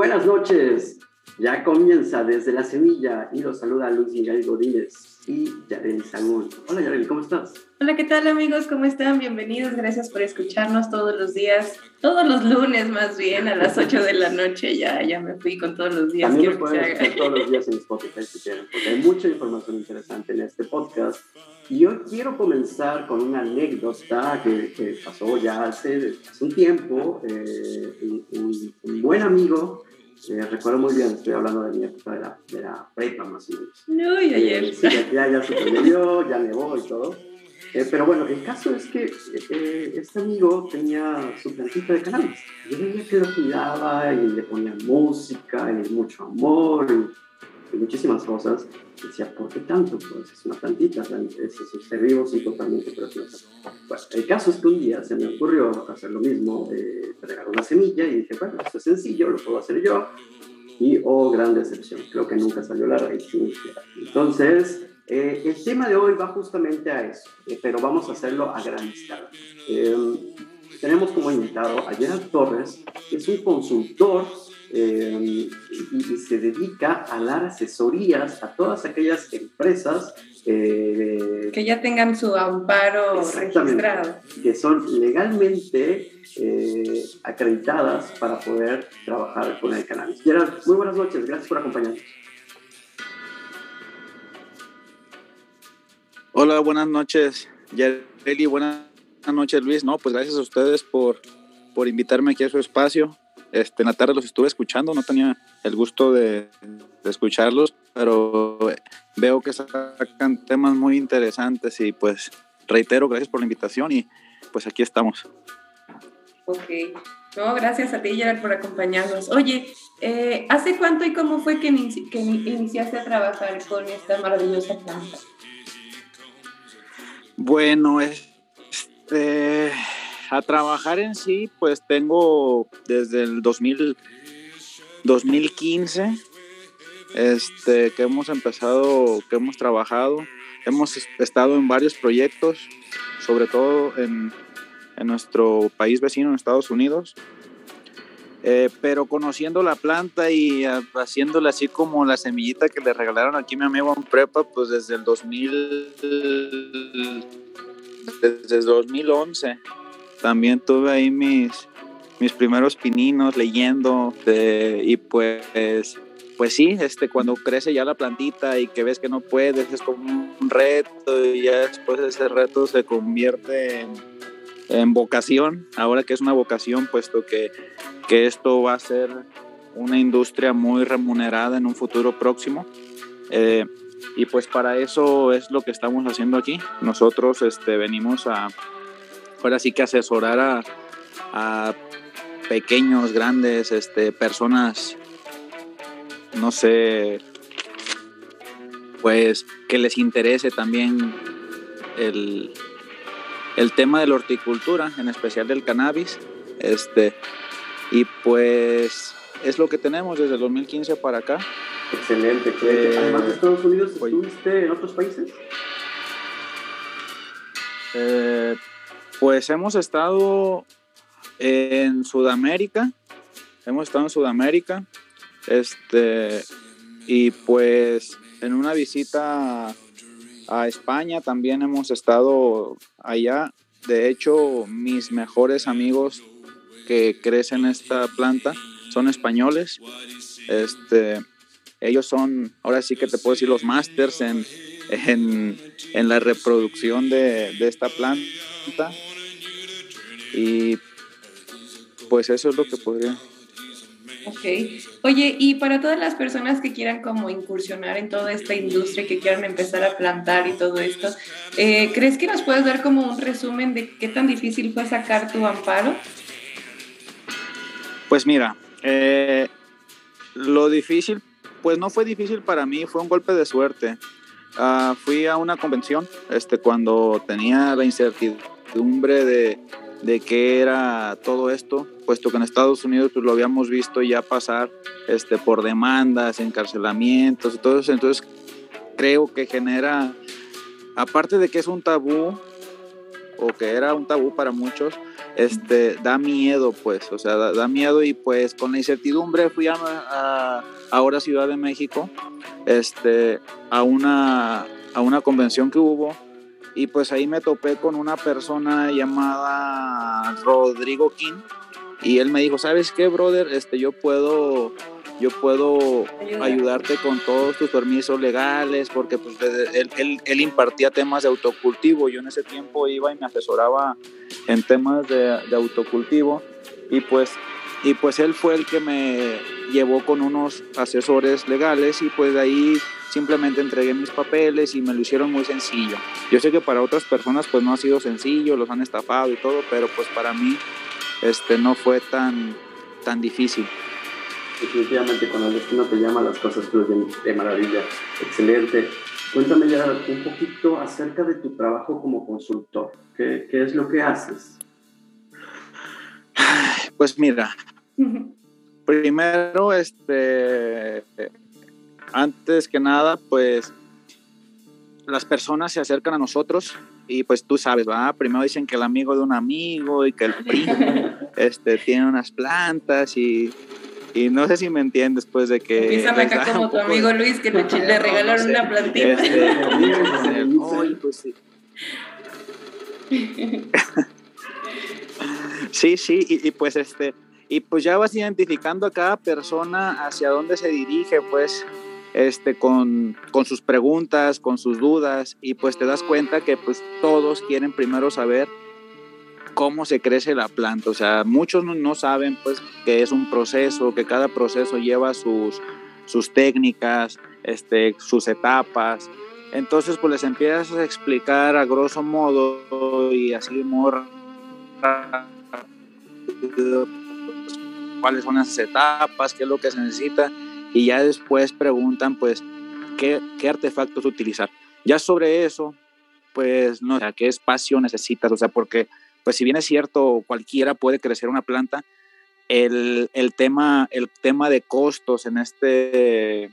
buenas noches. Ya comienza desde la semilla y los saluda Luis Miguel Godínez y Yareli Sagún. Hola Yareli, ¿cómo estás? Hola, ¿qué tal amigos? ¿Cómo están? Bienvenidos, gracias por escucharnos todos los días, todos los lunes más bien, a las 8 de la noche. Ya, ya me fui con todos los días. También pueden escuchar todos los días en Spotify si quieren, porque hay mucha información interesante en este podcast. Y hoy quiero comenzar con una anécdota que, que pasó ya hace, hace un tiempo. Eh, un, un buen amigo eh, recuerdo muy bien, estoy hablando de mi época de la, de la prepa más o menos. No, y ayer. Eh, sí, ya, ya yo, ya nevó y todo. Eh, pero bueno, el caso es que eh, este amigo tenía su plantita de cannabis. Yo veía que lo cuidaba y le ponía música y mucho amor y muchísimas cosas. Decía, ¿por qué tanto? Pues es una plantita, es un ser vivo, sí, totalmente, pero es bueno, el caso es que un día se me ocurrió hacer lo mismo, eh, regar una semilla y dije, bueno, esto es sencillo, lo puedo hacer yo. Y, oh, gran decepción, creo que nunca salió la raíz. Entonces, eh, el tema de hoy va justamente a eso, eh, pero vamos a hacerlo a gran escala. Eh, tenemos como invitado a Gerard Torres, que es un consultor eh, y, y, se dedica a dar asesorías a todas aquellas empresas eh, que ya tengan su amparo registrado. Que son legalmente eh, acreditadas para poder trabajar con el cannabis. Gerard, muy buenas noches, gracias por acompañarnos. Hola, buenas noches, Yareli, buenas noches, Luis. No, pues gracias a ustedes por, por invitarme aquí a su espacio. Este, en la tarde los estuve escuchando, no tenía el gusto de, de escucharlos, pero veo que sacan temas muy interesantes y pues reitero, gracias por la invitación y pues aquí estamos. Ok, no, gracias a ti Gerard por acompañarnos. Oye, eh, ¿hace cuánto y cómo fue que, inici que iniciaste a trabajar con esta maravillosa planta? Bueno, este, a trabajar en sí, pues tengo desde el 2000, 2015 este, que hemos empezado, que hemos trabajado. Hemos estado en varios proyectos, sobre todo en, en nuestro país vecino, en Estados Unidos. Eh, pero conociendo la planta y haciéndole así como la semillita que le regalaron aquí a mi amigo en prepa, pues desde el 2000, desde el 2011 también tuve ahí mis, mis primeros pininos leyendo de, y pues pues sí, este, cuando crece ya la plantita y que ves que no puedes, es como un reto y ya después ese reto se convierte en, en vocación, ahora que es una vocación, puesto que, que, esto va a ser una industria muy remunerada en un futuro próximo. Eh, y pues para eso es lo que estamos haciendo aquí. Nosotros este, venimos a, ahora sí que asesorar a, a pequeños, grandes, este, personas no sé, pues que les interese también el, el tema de la horticultura, en especial del cannabis. Este, y pues es lo que tenemos desde el 2015 para acá. Excelente, excelente. Eh, Además de Estados Unidos, ¿estuviste en otros países? Eh, pues hemos estado en Sudamérica, hemos estado en Sudamérica, este, y pues en una visita a España también hemos estado allá. De hecho, mis mejores amigos que crecen esta planta son españoles. Este, ellos son, ahora sí que te puedo decir, los masters en, en, en la reproducción de, de esta planta. Y pues eso es lo que podría Ok. Oye, y para todas las personas que quieran como incursionar en toda esta industria, que quieran empezar a plantar y todo esto, eh, ¿crees que nos puedes dar como un resumen de qué tan difícil fue sacar tu amparo? Pues mira, eh, lo difícil, pues no fue difícil para mí, fue un golpe de suerte. Uh, fui a una convención este, cuando tenía la incertidumbre de, de qué era todo esto puesto que en Estados Unidos pues, lo habíamos visto ya pasar este, por demandas, encarcelamientos eso. Entonces creo que genera, aparte de que es un tabú, o que era un tabú para muchos, este, da miedo, pues, o sea, da, miedo y pues con la incertidumbre fui a, a, ahora Ciudad de México, este, a una, a una convención que hubo y pues ahí me topé con una persona llamada Rodrigo King y él me dijo, ¿sabes qué, brother? Este, yo puedo yo puedo ayudarte con todos tus permisos legales, porque pues, él, impartía temas de autocultivo. Yo en ese tiempo iba y me asesoraba en temas de, autocultivo y pues, y pues él fue el que me llevó con unos asesores legales y pues de ahí simplemente entregué mis papeles y me lo hicieron muy sencillo. Yo sé que para otras personas pues no ha sido sencillo, los han estafado y todo, pero pues para mí este, no fue tan, tan difícil definitivamente cuando el destino te llama las cosas fluyen de maravilla. Excelente. Cuéntame ya un poquito acerca de tu trabajo como consultor. ¿Qué, qué es lo que haces? Pues mira, primero, este, antes que nada, pues las personas se acercan a nosotros y pues tú sabes, ¿va? Primero dicen que el amigo de un amigo y que el primo este, tiene unas plantas y y no sé si me entiendes, pues, de que... Empieza acá como tu amigo Luis, que le, le regalaron una plantita. Este, pues sí. sí, sí, y, pues este, y pues ya vas identificando a cada persona hacia dónde se dirige, pues, este, con, con sus preguntas, con sus dudas, y pues te das cuenta que pues todos quieren primero saber cómo se crece la planta. O sea, muchos no, saben pues que es un proceso, que cada proceso lleva sus, sus técnicas, este, sus etapas. Entonces, pues les empiezas a explicar a grosso modo y así more cuáles son esas etapas, qué es lo que se necesita y ya después preguntan pues qué, qué artefactos utilizar. Ya sobre eso, pues no sé, qué espacio necesitas, o sea, porque pues si bien es cierto, cualquiera puede crecer una planta, el, tema, el tema de costos en este,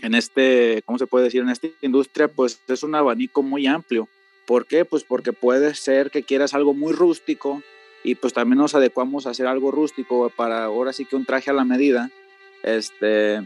en este, ¿cómo se puede decir? En esta industria, pues es un abanico muy amplio. ¿Por qué? Pues porque puede ser que quieras algo muy rústico y pues también nos adecuamos a hacer algo rústico para ahora sí que un traje a la medida. Este,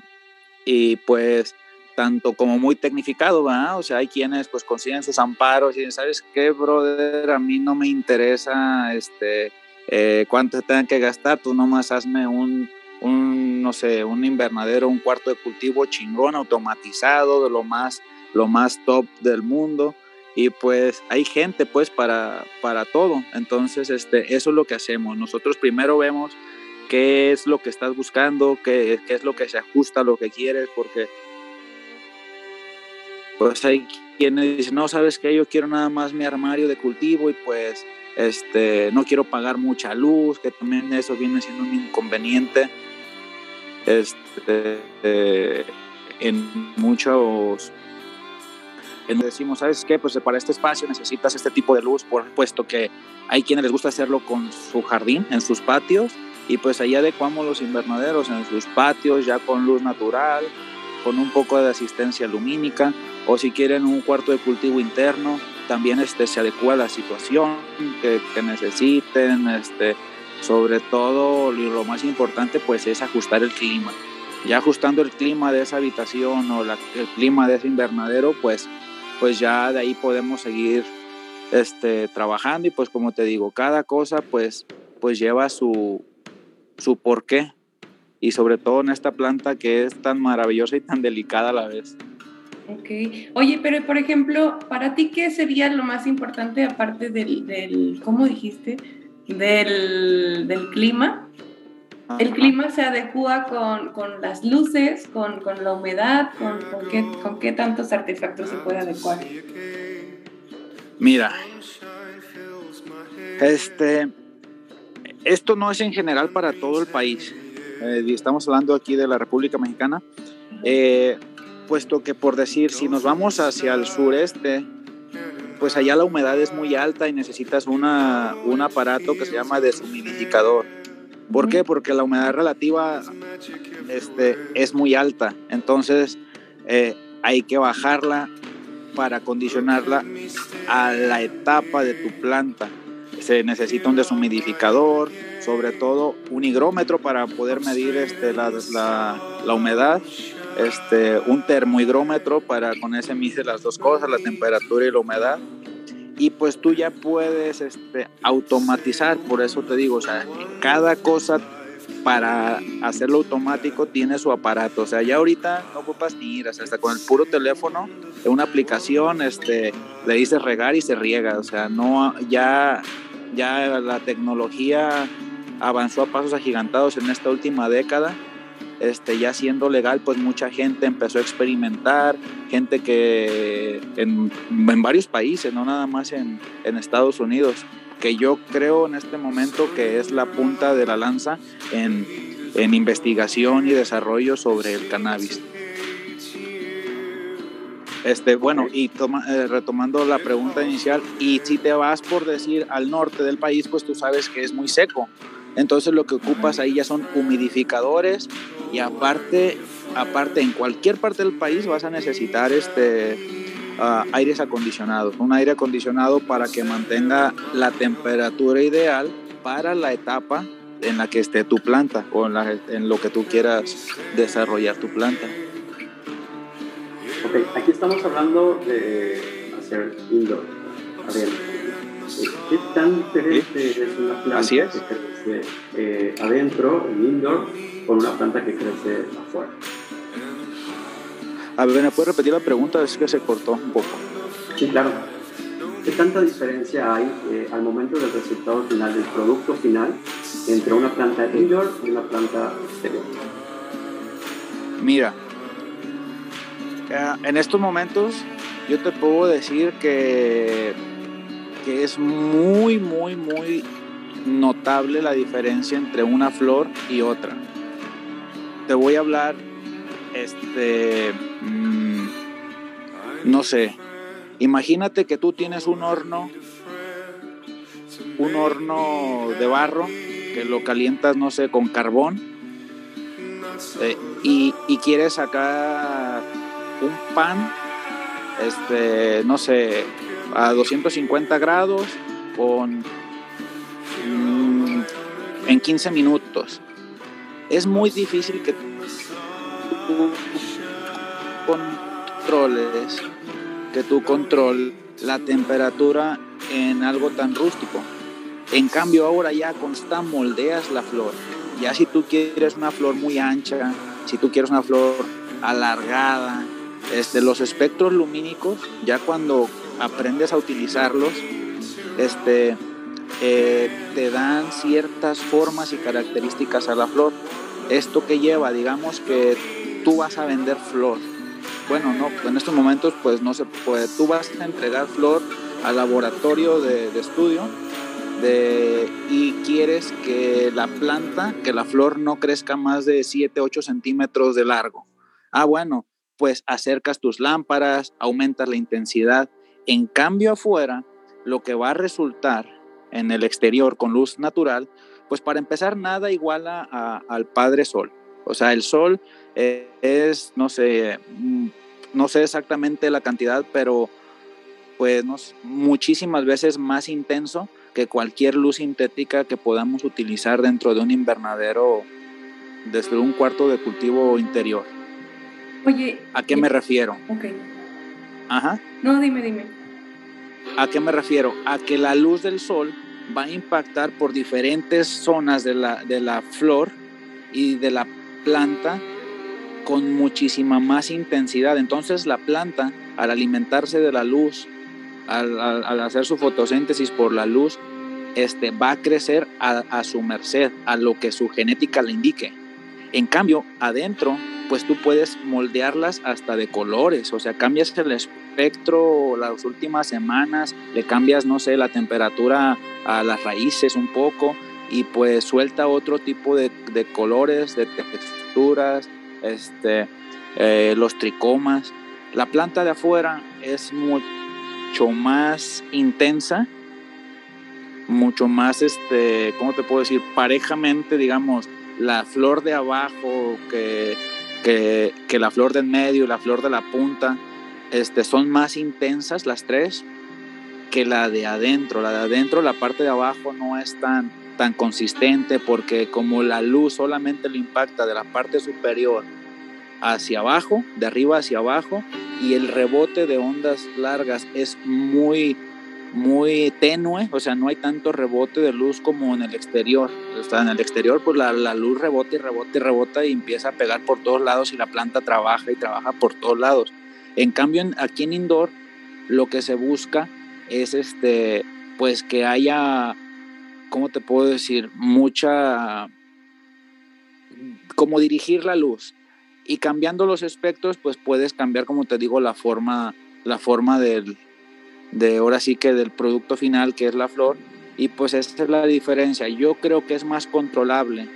y pues tanto como muy tecnificado, ¿verdad? O sea, hay quienes pues consiguen sus amparos y dicen, ¿sabes qué, brother? A mí no me interesa este, eh, cuánto tengan que gastar, tú nomás hazme un, un, no sé, un invernadero, un cuarto de cultivo chingón, automatizado, de lo más, lo más top del mundo. Y pues hay gente pues para, para todo. Entonces, este, eso es lo que hacemos. Nosotros primero vemos qué es lo que estás buscando, qué, qué es lo que se ajusta a lo que quieres, porque pues hay quienes dicen, no, sabes que yo quiero nada más mi armario de cultivo y pues este, no quiero pagar mucha luz, que también eso viene siendo un inconveniente. Este, eh, en muchos en decimos, ¿sabes qué? Pues para este espacio necesitas este tipo de luz, por puesto que hay quienes les gusta hacerlo con su jardín, en sus patios, y pues ahí adecuamos los invernaderos en sus patios, ya con luz natural, con un poco de asistencia lumínica o si quieren un cuarto de cultivo interno, también este, se adecua a la situación que, necesiten, este, sobre todo lo más importante pues es ajustar el clima. Ya ajustando el clima de esa habitación o el clima de ese invernadero, pues, pues ya de ahí podemos seguir este, trabajando y pues como te digo, cada cosa pues, pues lleva su, su porqué y sobre todo en esta planta que es tan maravillosa y tan delicada a la vez. Ok. Oye, pero por ejemplo, para ti, ¿qué sería lo más importante aparte del, del ¿cómo dijiste? Del, del clima. ¿El clima se adecua con, con las luces, con, con, la humedad, con, con, qué, con qué tantos artefactos se puede adecuar? Mira, este, esto no es en general para todo el país. Eh, estamos hablando aquí de la República Mexicana. Eh, puesto que por decir, si nos vamos hacia el sureste, pues allá la humedad es muy alta y necesitas una, un aparato que se llama deshumidificador. ¿Por qué? Porque la humedad relativa este, es muy alta, entonces eh, hay que bajarla para condicionarla a la etapa de tu planta. se necesita un deshumidificador, sobre todo un higrómetro para poder medir este, la, la, humedad, este, un termohigrómetro para con ese mide las dos cosas, la temperatura y la humedad. Y pues tú ya puedes este, automatizar, por eso te digo, o sea, cada cosa para hacerlo automático tiene su aparato. O sea, ya ahorita no ocupas ni ir, hasta con el puro teléfono, en una aplicación, este, le dices regar y se riega. O sea, no, ya, ya la tecnología avanzó a pasos agigantados en esta última década. Este, ya siendo legal, pues mucha gente empezó a experimentar, gente que en, en varios países, no nada más en, en Estados Unidos, que yo creo en este momento que es la punta de la lanza en, en investigación y desarrollo sobre el cannabis. Este, bueno, y toma, eh, retomando la pregunta inicial, y si te vas por decir al norte del país, pues tú sabes que es muy seco. Entonces lo que ocupas ahí ya son humidificadores y aparte, aparte en cualquier parte del país vas a necesitar este, aires acondicionados. Un aire acondicionado para que mantenga la temperatura ideal para la etapa en la que esté tu planta o en, lo que tú quieras desarrollar tu planta. Ok, aquí estamos hablando de hacer indoor. A ver, ¿qué tan diferente es una planta que crece eh, adentro, en indoor, con una planta que crece afuera? A ver, ¿me puedes repetir la pregunta? Es que se cortó un poco. Sí, claro. ¿Qué tanta diferencia hay eh, al momento del resultado final, del producto final, entre una planta indoor y una planta exterior? Mira, eh, en estos momentos yo te puedo decir que, que es muy, muy, muy notable la diferencia entre una flor y otra. Te voy a hablar este, mm, no sé, imagínate que tú tienes un horno, un horno de barro que lo calientas, no sé, con carbón eh, y, quieres sacar un pan, este, no sé, a 250 grados con en 15 minutos. Es muy difícil que controles, que tú control la temperatura en algo tan rústico. En cambio ahora ya consta moldeas la flor. Ya si tú quieres una flor muy ancha, si tú quieres una flor alargada, este, los espectros lumínicos, ya cuando aprendes a utilizarlos, este, eh, te dan ciertas formas y características a la flor. Esto que lleva, digamos que tú vas a vender flor. Bueno, no, en estos momentos pues no se puede. Tú vas a entregar flor al laboratorio de, estudio de, y quieres que la planta, que la flor no crezca más de 7, 8 centímetros de largo. Ah, bueno, pues acercas tus lámparas, aumentas la intensidad. En cambio afuera, lo que va a resultar en el exterior con luz natural, pues para empezar nada iguala al Padre Sol. O sea, el sol eh, es, no sé, mm, no sé exactamente la cantidad, pero pues muchísimas veces más intenso que cualquier luz sintética que podamos utilizar dentro de un invernadero desde un cuarto de cultivo interior. Oye, ¿a qué me refiero? Ok. Ajá. No, dime, dime. ¿A qué me refiero? A que la luz del sol va a impactar por diferentes zonas de la, de la flor y de la planta con muchísima más intensidad. Entonces la planta, al alimentarse de la luz, al, hacer su fotosíntesis por la luz, este, va a crecer a, su merced, a lo que su genética le indique. En cambio, adentro, pues tú puedes moldearlas hasta de colores, o sea, cambias el espectro las últimas semanas, le cambias, no sé, la temperatura a las raíces un poco, y pues suelta otro tipo de, colores, de texturas, este, eh, los tricomas. La planta de afuera es mucho más intensa, mucho más, este, ¿cómo te puedo decir? Parejamente, digamos, la flor de abajo que, que, la flor del medio la flor de la punta, este, son más intensas las tres que la de adentro. La de adentro, la parte de abajo no es tan, tan consistente porque como la luz solamente lo impacta de la parte superior hacia abajo, de arriba hacia abajo, y el rebote de ondas largas es muy, muy tenue, o sea, no hay tanto rebote de luz como en el exterior. O sea, en el exterior, pues la, la, luz rebota y rebota y rebota y empieza a pegar por todos lados y la planta trabaja y trabaja por todos lados. En cambio, aquí en indoor, lo que se busca es este, pues que haya, ¿cómo te puedo decir? Mucha, como dirigir la luz. Y cambiando los espectros, pues puedes cambiar, como te digo, la forma, la forma del, de ahora sí que del producto final, que es la flor. Y pues esa es la diferencia. Yo creo que es más controlable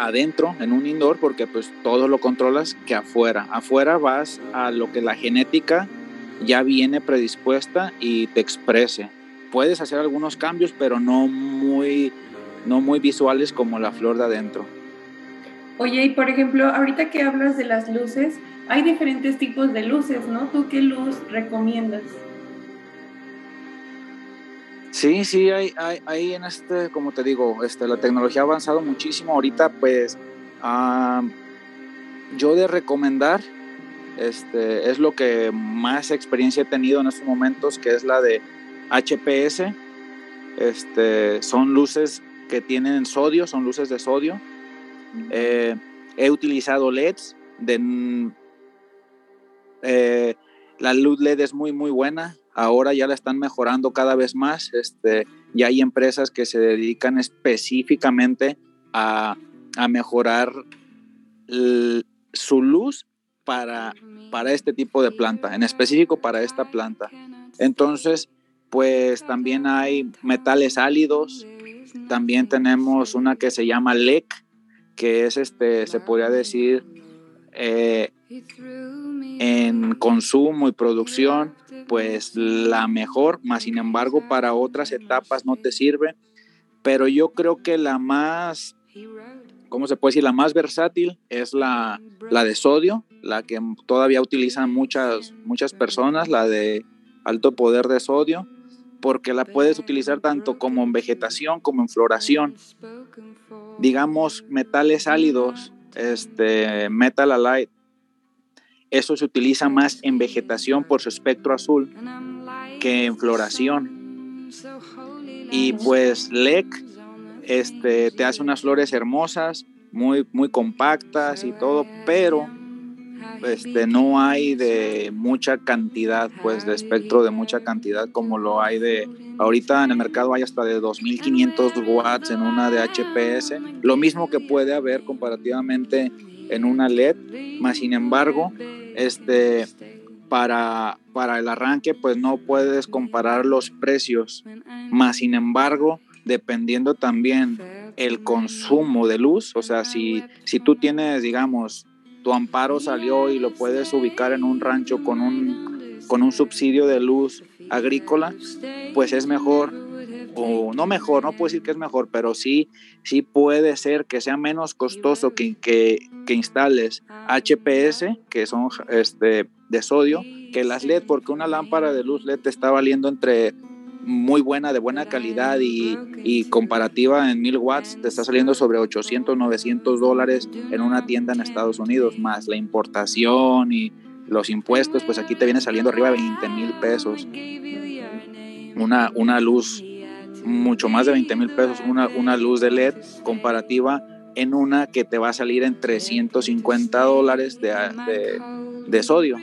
adentro en un indoor porque pues todo lo controlas que afuera. Afuera vas a lo que la genética ya viene predispuesta y te exprese. Puedes hacer algunos cambios, pero no muy, no muy visuales como la flor de adentro. Oye, y por ejemplo, ahorita que hablas de las luces, hay diferentes tipos de luces, ¿no? ¿Tú qué luz recomiendas? Sí, sí, hay, hay, hay, en este, como te digo, este, la tecnología ha avanzado muchísimo. Ahorita, pues, yo de recomendar, este, es lo que más experiencia he tenido en estos momentos, que es la de HPS. Este, son luces que tienen sodio, son luces de sodio. Eh, he utilizado LEDs. De, eh, la luz LED es muy, muy buena ahora ya la están mejorando cada vez más. Este, ya hay empresas que se dedican específicamente a, a mejorar su luz para, para este tipo de planta, en específico para esta planta. Entonces, pues también hay metales álidos, también tenemos una que se llama LEC, que es, este, se podría decir, eh, en consumo y producción, pues la mejor, más sin embargo para otras etapas no te sirve. Pero yo creo que la más, ¿cómo se puede decir? La más versátil es la, la de sodio, la que todavía utilizan muchas, muchas personas, la de alto poder de sodio, porque la puedes utilizar tanto como en vegetación como en floración. Digamos, metales álidos, este, metal halide, eso se utiliza más en vegetación por su espectro azul que en floración. Y pues LEC este, te hace unas flores hermosas, muy, muy compactas y todo, pero este, no hay de mucha cantidad, pues de espectro de mucha cantidad como lo hay de, ahorita en el mercado hay hasta de 2500 watts en una de HPS, lo mismo que puede haber comparativamente en una LED, más sin embargo, este, para, para el arranque, pues no puedes comparar los precios, más sin embargo, dependiendo también el consumo de luz, o sea, si, si tú tienes, digamos, tu amparo salió y lo puedes ubicar en un rancho con un, con un subsidio de luz agrícola, pues es mejor o no mejor, no puedo decir que es mejor, pero sí, sí puede ser que sea menos costoso que, que, que instales HPS, que son este, de sodio, que las LED, porque una lámpara de luz LED te está valiendo entre muy buena, de buena calidad y, y, comparativa en 1000 watts, te está saliendo sobre 800, 900 dólares en una tienda en Estados Unidos, más la importación y los impuestos, pues aquí te viene saliendo arriba de 20 mil pesos. Una, una luz mucho más de 20 mil pesos una, una luz de LED comparativa en una que te va a salir en 350 dólares de, de, sodio.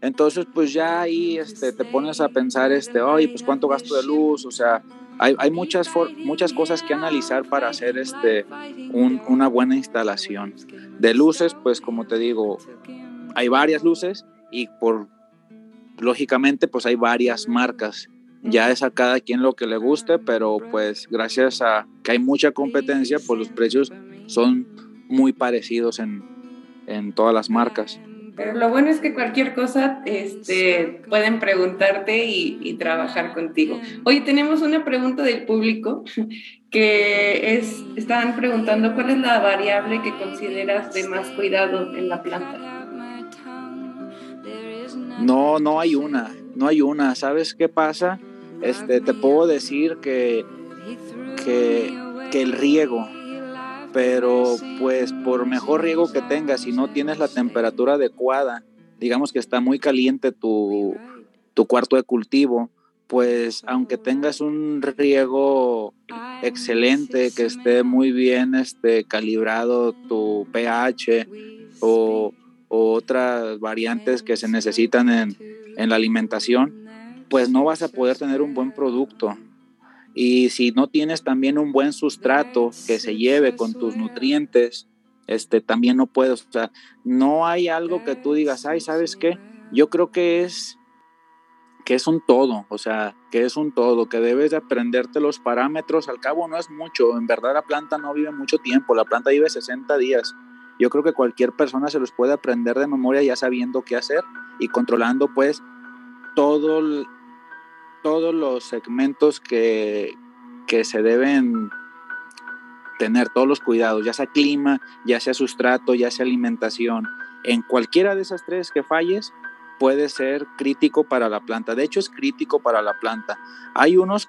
Entonces, pues ya ahí este, te pones a pensar, este, oye, pues cuánto gasto de luz, o sea, hay, hay muchas, muchas cosas que analizar para hacer este, un, una buena instalación. De luces, pues como te digo, hay varias luces y por, lógicamente, pues hay varias marcas ya es a cada quien lo que le guste, pero pues gracias a que hay mucha competencia, pues los precios son muy parecidos en, en todas las marcas. Pero lo bueno es que cualquier cosa este, pueden preguntarte y, y, trabajar contigo. Hoy tenemos una pregunta del público que es, estaban preguntando cuál es la variable que consideras de más cuidado en la planta. No, no hay una no hay una. ¿Sabes qué pasa? Este, te puedo decir que, que, el riego, pero pues por mejor riego que tengas, si no tienes la temperatura adecuada, digamos que está muy caliente tu, tu cuarto de cultivo, pues aunque tengas un riego excelente, que esté muy bien este, calibrado tu pH o, otras variantes que se necesitan en, en la alimentación, pues no vas a poder tener un buen producto. Y si no tienes también un buen sustrato que se lleve con tus nutrientes, este, también no puedes. O sea, no hay algo que tú digas, ay, ¿sabes qué? Yo creo que es que es un todo, o sea, que es un todo, que debes de aprenderte los parámetros, al cabo no es mucho, en verdad la planta no vive mucho tiempo, la planta vive 60 días. Yo creo que cualquier persona se los puede aprender de memoria ya sabiendo qué hacer y controlando pues todo, todos los segmentos que, que se deben tener, todos los cuidados, ya sea clima, ya sea sustrato, ya sea alimentación. En cualquiera de esas tres que falles, puede ser crítico para la planta. De hecho, es crítico para la planta. Hay unos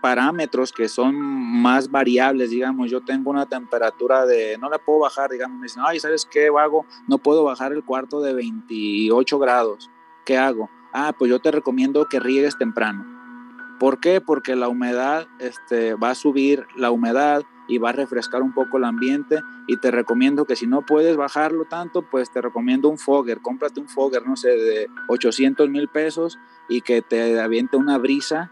parámetros que son más variables, digamos, yo tengo una temperatura de, no la puedo bajar, digamos, me dicen, ay, ¿sabes qué hago? No puedo bajar el cuarto de 28 grados. ¿Qué hago? Ah, pues yo te recomiendo que riegues temprano. ¿Por qué? Porque la humedad este, va a subir, la humedad y va a refrescar un poco el ambiente y te recomiendo que si no puedes bajarlo tanto, pues te recomiendo un fogger, cómprate un fogger, no sé, de 800 mil pesos y que te aviente una brisa,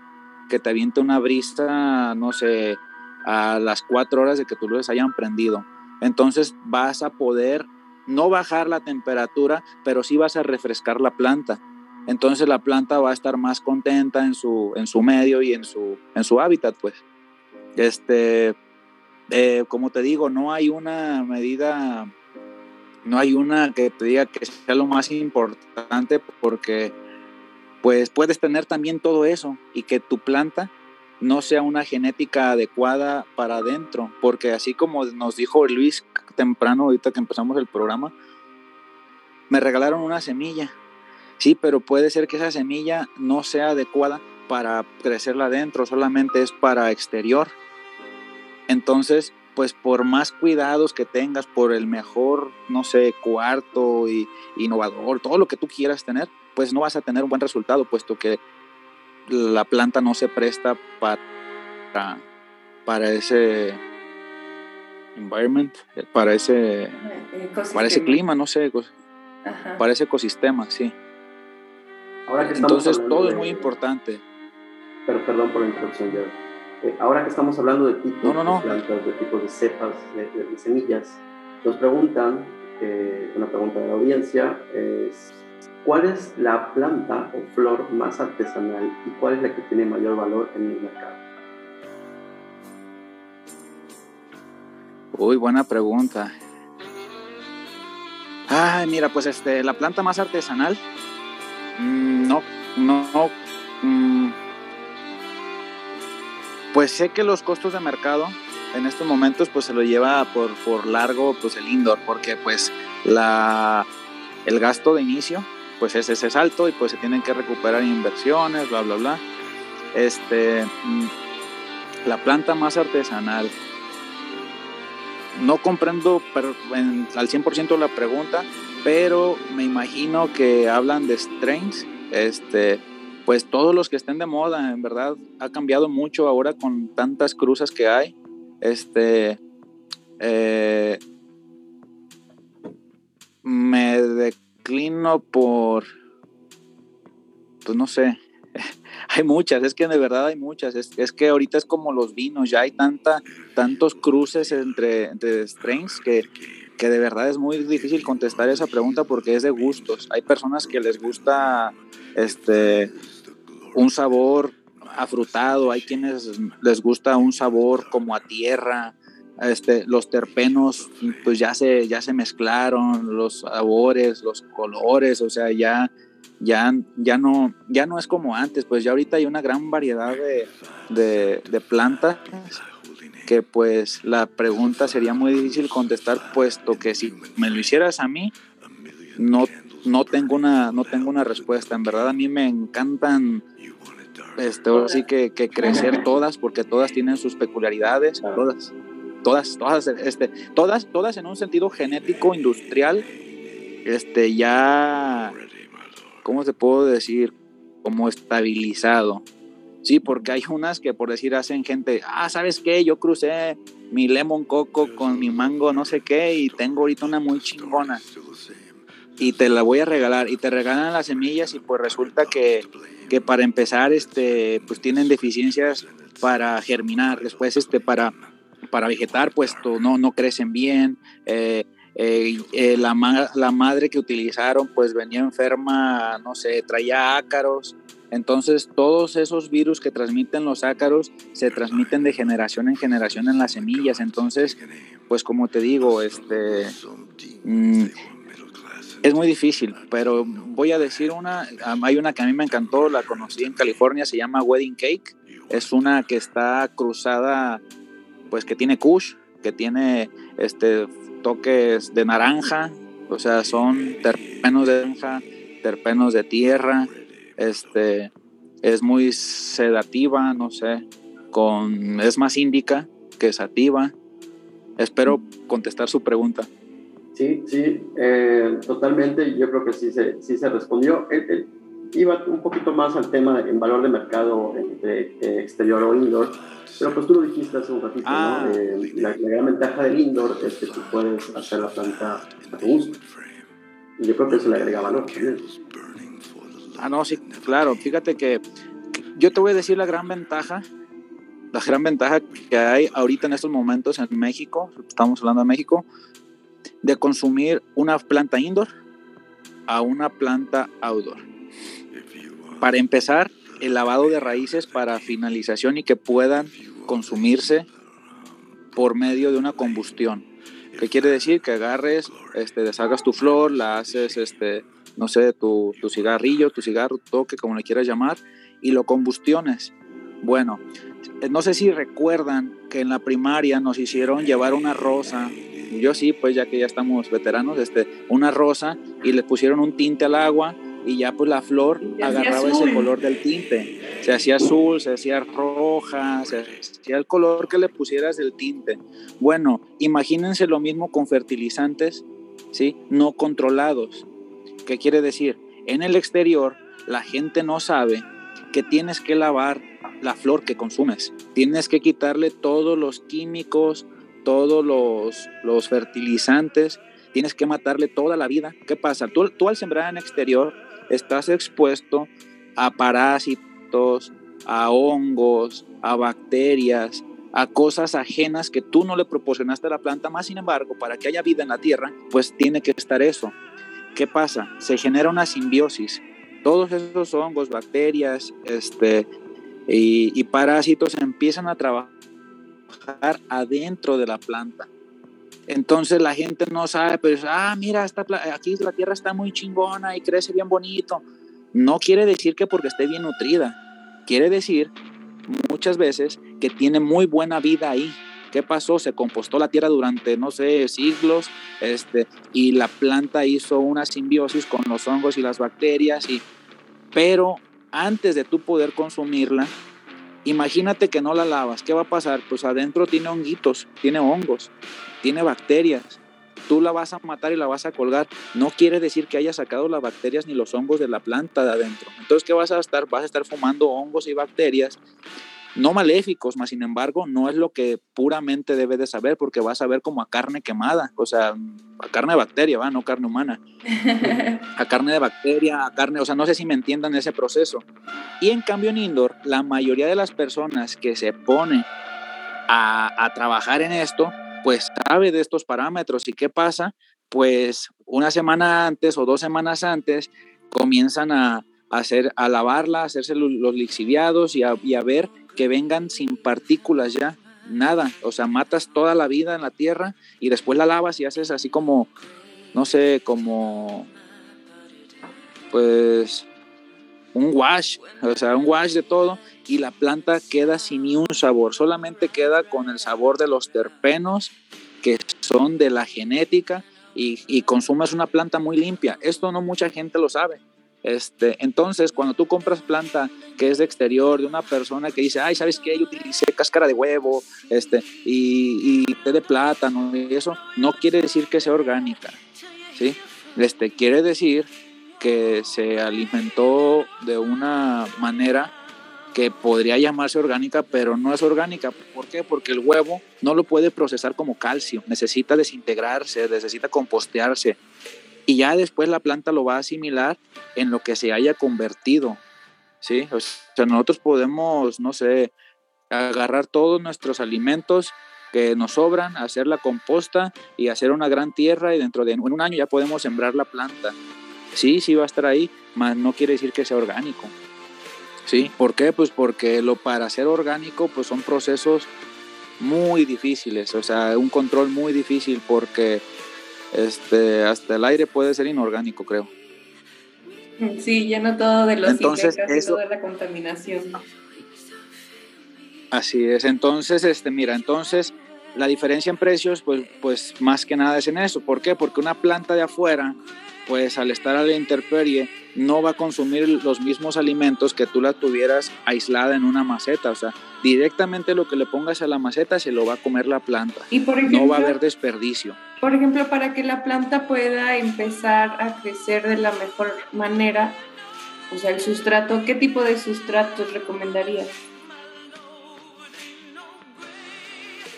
que te aviente una brisa, no sé, a las cuatro horas de que tus luces hayan prendido. Entonces vas a poder no bajar la temperatura, pero sí vas a refrescar la planta. Entonces la planta va a estar más contenta en su, en su medio y en su, en su hábitat, pues. Este, eh, como te digo, no hay una medida, no hay una que te diga que sea lo más importante porque pues puedes tener también todo eso y que tu planta no sea una genética adecuada para adentro, porque así como nos dijo Luis temprano, ahorita que empezamos el programa, me regalaron una semilla, sí, pero puede ser que esa semilla no sea adecuada para crecerla adentro, solamente es para exterior. Entonces, pues por más cuidados que tengas, por el mejor, no sé, cuarto y innovador, todo lo que tú quieras tener, pues no vas a tener un buen resultado, puesto que la planta no se presta para, para ese environment, para ese, para ese clima, no sé, para ese ecosistema, sí. Entonces todo es muy importante. Pero perdón por la interrupción, ya eh, ahora que estamos hablando de tipos de plantas, de tipos de cepas, de, semillas, nos preguntan, eh, una pregunta de la audiencia es, ¿cuál es la planta o flor más artesanal y cuál es la que tiene mayor valor en el mercado? Uy, buena pregunta. Ay, mira, pues este, la planta más artesanal, no, no, no mm, pues sé que los costos de mercado en estos momentos pues se lo lleva por, por largo pues el indoor porque pues la, el gasto de inicio pues es, ese es alto y pues se tienen que recuperar inversiones, bla, bla, bla. Este, mm, la planta más artesanal. No comprendo al 100% la pregunta, pero me imagino que hablan de strains. Este, pues todos los que estén de moda, en verdad ha cambiado mucho ahora con tantas cruzas que hay. Este, eh, me declino por, pues no sé, hay muchas, es que de verdad hay muchas, es, que ahorita es como los vinos, ya hay tanta, tantos cruces entre, entre strains que, que de verdad es muy difícil contestar esa pregunta porque es de gustos. Hay personas que les gusta este un sabor afrutado, hay quienes les gusta un sabor como a tierra, este, los terpenos pues ya se, ya se mezclaron, los sabores, los colores, o sea, ya, ya, ya, no, ya no es como antes, pues ya ahorita hay una gran variedad de, de, de plantas que pues la pregunta sería muy difícil contestar, puesto que si me lo hicieras a mí, no no tengo una, no tengo una respuesta. En verdad a mí me encantan este, ahora sí que, que, crecer todas, porque todas tienen sus peculiaridades, todas, todas, todas, este, todas, todas en un sentido genético, industrial, este, ya, ¿cómo se puedo decir? Como estabilizado. Sí, porque hay unas que por decir hacen gente, ah, ¿sabes qué? Yo crucé mi lemon coco con mi mango no sé qué y tengo ahorita una muy chingona y te la voy a regalar y te regalan las semillas y pues resulta que, que para empezar este pues tienen deficiencias para germinar después este para para vegetar pues no no crecen bien eh, eh, eh, la, la madre que utilizaron pues venía enferma no sé traía ácaros entonces todos esos virus que transmiten los ácaros se transmiten de generación en generación en las semillas. Entonces pues como te digo este mm, es muy difícil, pero voy a decir una, hay una que a mí me encantó, la conocí en California, se llama Wedding Cake, es una que está cruzada, pues que tiene kush, que tiene este toques de naranja, o sea, son terpenos de naranja, terpenos de tierra, este es muy sedativa, no sé, con es más índica que sativa. Espero contestar su pregunta. Sí, sí, eh, totalmente. Yo creo que sí se, sí se respondió. iba un poquito más al tema en valor de mercado entre eh, exterior o indoor, pero pues tú lo dijiste hace un ratito, ¿no? Ah. Eh, la, gran ventaja del indoor es que tú puedes hacer la planta a tu gusto. Y yo creo que eso le agrega valor también. Ah, no, sí, claro. Fíjate que yo te voy a decir la gran ventaja la gran ventaja que hay ahorita en estos momentos en México, estamos hablando de México, de consumir una planta indoor a una planta outdoor. Para empezar, el lavado de raíces para finalización y que puedan consumirse por medio de una combustión. ¿Qué quiere decir? Que agarres, este, deshagas tu flor, la haces, este, no sé, tu, tu cigarrillo, tu cigarro, toque, como le quieras llamar, y lo combustiones. Bueno, no sé si recuerdan que en la primaria nos hicieron llevar una rosa yo sí, pues ya que ya estamos veteranos, este, una rosa y le pusieron un tinte al agua y ya pues la flor agarraba ese color del tinte. Se hacía azul, se hacía roja, se hacía el color que le pusieras del tinte. Bueno, imagínense lo mismo con fertilizantes, ¿sí? No controlados. ¿Qué quiere decir? En el exterior la gente no sabe que tienes que lavar la flor que consumes. Tienes que quitarle todos los químicos, todos los, fertilizantes, tienes que matarle toda la vida. ¿Qué pasa? Tú, tú al sembrar en exterior estás expuesto a parásitos, a hongos, a bacterias, a cosas ajenas que tú no le proporcionaste a la planta, más sin embargo, para que haya vida en la tierra, pues tiene que estar eso. ¿Qué pasa? Se genera una simbiosis. Todos esos hongos, bacterias este, y, parásitos empiezan a trabajar adentro de la planta. Entonces la gente no sabe, pero ah, mira, esta, aquí la tierra está muy chingona y crece bien bonito. No quiere decir que porque esté bien nutrida. Quiere decir muchas veces que tiene muy buena vida ahí. ¿Qué pasó? Se compostó la tierra durante, no sé, siglos, este, y la planta hizo una simbiosis con los hongos y las bacterias, y, pero antes de tú poder consumirla, Imagínate que no la lavas, ¿qué va a pasar? Pues adentro tiene honguitos, tiene hongos, tiene bacterias. Tú la vas a matar y la vas a colgar. No quiere decir que haya sacado las bacterias ni los hongos de la planta de adentro. Entonces, ¿qué vas a estar? Vas a estar fumando hongos y bacterias no maléficos, más sin embargo, no es lo que puramente debe de saber, porque vas a ver como a carne quemada, o sea, a carne de bacteria, ¿va? no carne humana, a carne de bacteria, a carne, o sea, no sé si me entiendan ese proceso. Y en cambio en indoor, la mayoría de las personas que se pone a, a trabajar en esto, pues sabe de estos parámetros. ¿Y qué pasa? Pues una semana antes o dos semanas antes comienzan a, hacer, a lavarla, a hacerse los lixiviados y a, y a ver que vengan sin partículas ya, nada, o sea, matas toda la vida en la tierra y después la lavas y haces así como, no sé, como, pues, un wash, o sea, un wash de todo y la planta queda sin ni un sabor, solamente queda con el sabor de los terpenos que son de la genética y, y consumes una planta muy limpia. Esto no mucha gente lo sabe. Este, entonces, cuando tú compras planta que es de exterior, de una persona que dice, ay, ¿sabes qué? Yo utilicé cáscara de huevo este, y, y té de plátano y eso, no quiere decir que sea orgánica, ¿sí? Este, quiere decir que se alimentó de una manera que podría llamarse orgánica, pero no es orgánica. ¿Por qué? Porque el huevo no lo puede procesar como calcio, necesita desintegrarse, necesita compostearse, y ya después la planta lo va a asimilar en lo que se haya convertido, ¿sí? O sea, nosotros podemos, no sé, agarrar todos nuestros alimentos que nos sobran, hacer la composta y hacer una gran tierra y dentro de un año ya podemos sembrar la planta. Sí, sí va a estar ahí, mas no quiere decir que sea orgánico. ¿Sí? ¿Por qué? Pues porque lo para ser orgánico pues son procesos muy difíciles, o sea, un control muy difícil porque este, hasta el aire puede ser inorgánico, creo. Sí, lleno todo de los Entonces, eso, toda la contaminación. Así es, entonces, este, mira, entonces la diferencia en precios, pues, pues más que nada es en eso. ¿Por qué? Porque una planta de afuera pues al estar a la intemperie no va a consumir los mismos alimentos que tú la tuvieras aislada en una maceta. O sea, directamente lo que le pongas a la maceta se lo va a comer la planta. ¿Y por no va a haber desperdicio. Por ejemplo, para que la planta pueda empezar a crecer de la mejor manera, o sea, el sustrato, ¿qué tipo de sustratos recomendarías?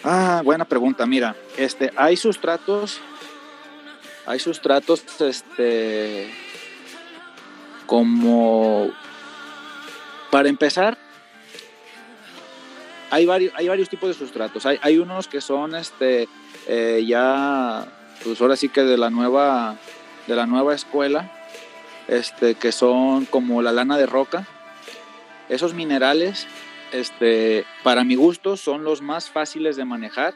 Ah, buena pregunta. Mira, este, hay sustratos hay sustratos este como para empezar hay varios hay varios tipos de sustratos hay, unos que son este eh, ya pues ahora sí que de la nueva de la nueva escuela este que son como la lana de roca. Esos minerales este para mi gusto son los más fáciles de manejar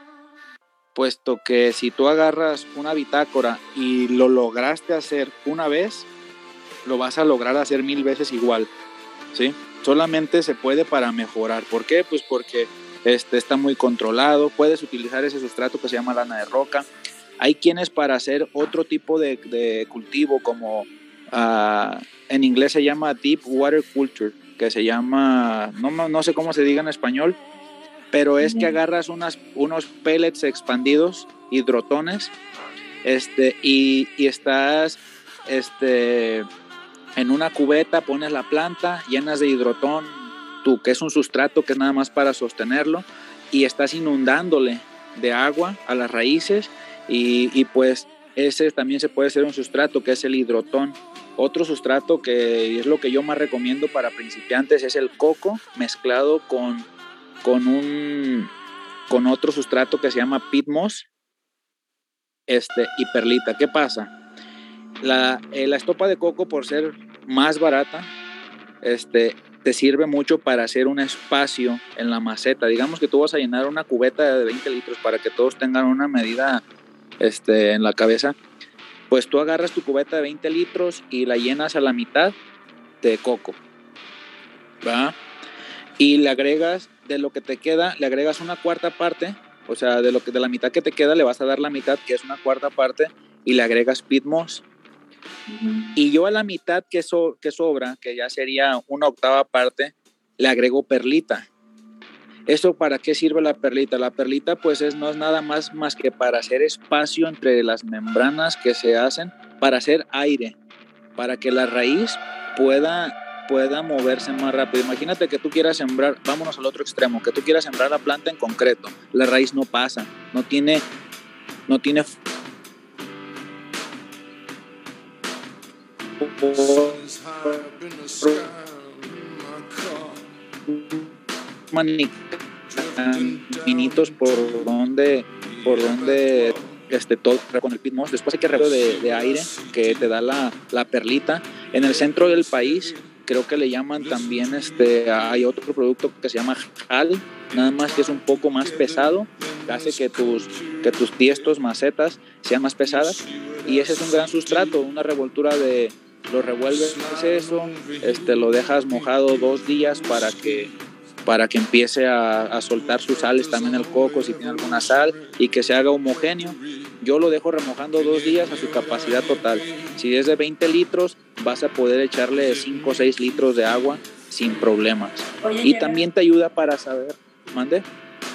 puesto que si tú agarras una bitácora y lo lograste hacer una vez, lo vas a lograr hacer mil veces igual, ¿sí? Solamente se puede para mejorar. ¿Por qué? Pues porque este, está muy controlado, puedes utilizar ese sustrato que se llama lana de roca. Hay quienes para hacer otro tipo de, cultivo como ah, en inglés se llama deep water culture, que se llama, no, no sé cómo se diga en español, pero es que agarras unas, unos pellets expandidos, hidrotones, este, y, y estás este, en una cubeta, pones la planta, llenas de hidrotón, tú, que es un sustrato que es nada más para sostenerlo, y estás inundándole de agua a las raíces, y, y pues ese también se puede hacer un sustrato que es el hidrotón. Otro sustrato que es lo que yo más recomiendo para principiantes es el coco mezclado con con un con otro sustrato que se llama pitmos este, y perlita. ¿Qué pasa? La, eh, la, estopa de coco, por ser más barata, este, te sirve mucho para hacer un espacio en la maceta. Digamos que tú vas a llenar una cubeta de 20 litros para que todos tengan una medida este, en la cabeza. Pues tú agarras tu cubeta de 20 litros y la llenas a la mitad de coco. ¿va? Y le agregas de lo que te queda, le agregas una cuarta parte, o sea, de lo que de la mitad que te queda le vas a dar la mitad, que es una cuarta parte, y le agregas pit moss. Y yo a la mitad que, que sobra, que ya sería una octava parte, le agrego perlita. ¿Eso para qué sirve la perlita? La perlita pues es, no es nada más, más que para hacer espacio entre las membranas que se hacen, para hacer aire, para que la raíz pueda pueda moverse más rápido. Imagínate que tú quieras sembrar, vámonos al otro extremo, que tú quieras sembrar la planta en concreto. La raíz no pasa, no tiene, no tiene minitos por donde por donde este todo con el pitmos después hay que de, de, aire que te da la, la perlita en el centro del país creo que le llaman también, este, hay otro producto que se llama HAL, nada más que es un poco más pesado, hace que tus, que tus tiestos, macetas sean más pesadas y ese es un gran sustrato, una revoltura de, lo revuelves eso, este, lo dejas mojado dos días para que, para que empiece a, soltar sus sales también el coco si tiene alguna sal y que se haga homogéneo. Yo lo dejo remojando dos días a su capacidad total. Si es de 20 litros, vas a poder echarle 5 o 6 litros de agua sin problemas. y también te ayuda para saber, mande.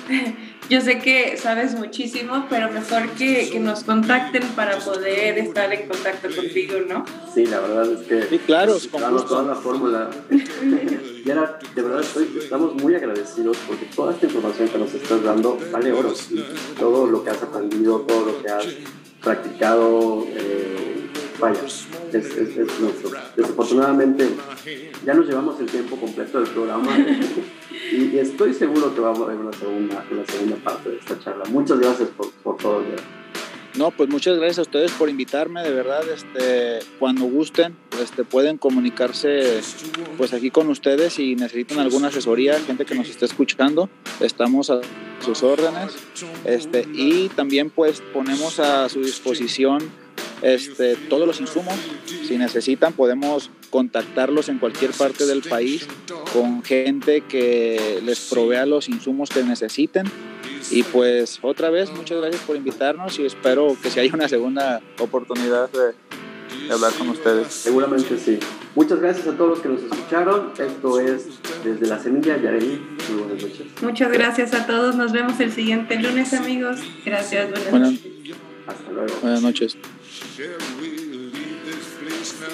Yo sé que sabes muchísimo, pero mejor que, que, nos contacten para poder estar en contacto contigo, ¿no? Sí, la verdad es que... Sí, claro, damos toda la fórmula. y ahora, de verdad, estamos muy agradecidos porque toda esta información que nos estás dando vale oro. todo lo que has aprendido, todo lo que has practicado, eh, vaya, es, es, es, nuestro. Desafortunadamente, ya nos llevamos el tiempo completo del programa y, estoy seguro que vamos a ver una segunda, una segunda parte de esta charla. Muchas gracias por, por todo. No, pues muchas gracias a ustedes por invitarme, de verdad, este, cuando gusten, este, pueden comunicarse pues aquí con ustedes si necesitan alguna asesoría, gente que nos esté escuchando, estamos a sus órdenes, este, y también pues ponemos a su disposición este, todos los insumos. Si necesitan, podemos contactarlos en cualquier parte del país con gente que les provea los insumos que necesiten. Y pues otra vez, muchas gracias por invitarnos y espero que si haya una segunda oportunidad de, hablar con ustedes. Seguramente sí. Muchas gracias a todos los que nos escucharon. Esto es Desde la Semilla Yareli. Muy buenas noches. Muchas gracias a todos. Nos vemos el siguiente lunes, amigos. Gracias. Buenas, buenas noches. Hasta luego. Buenas noches. Shall we leave this place now?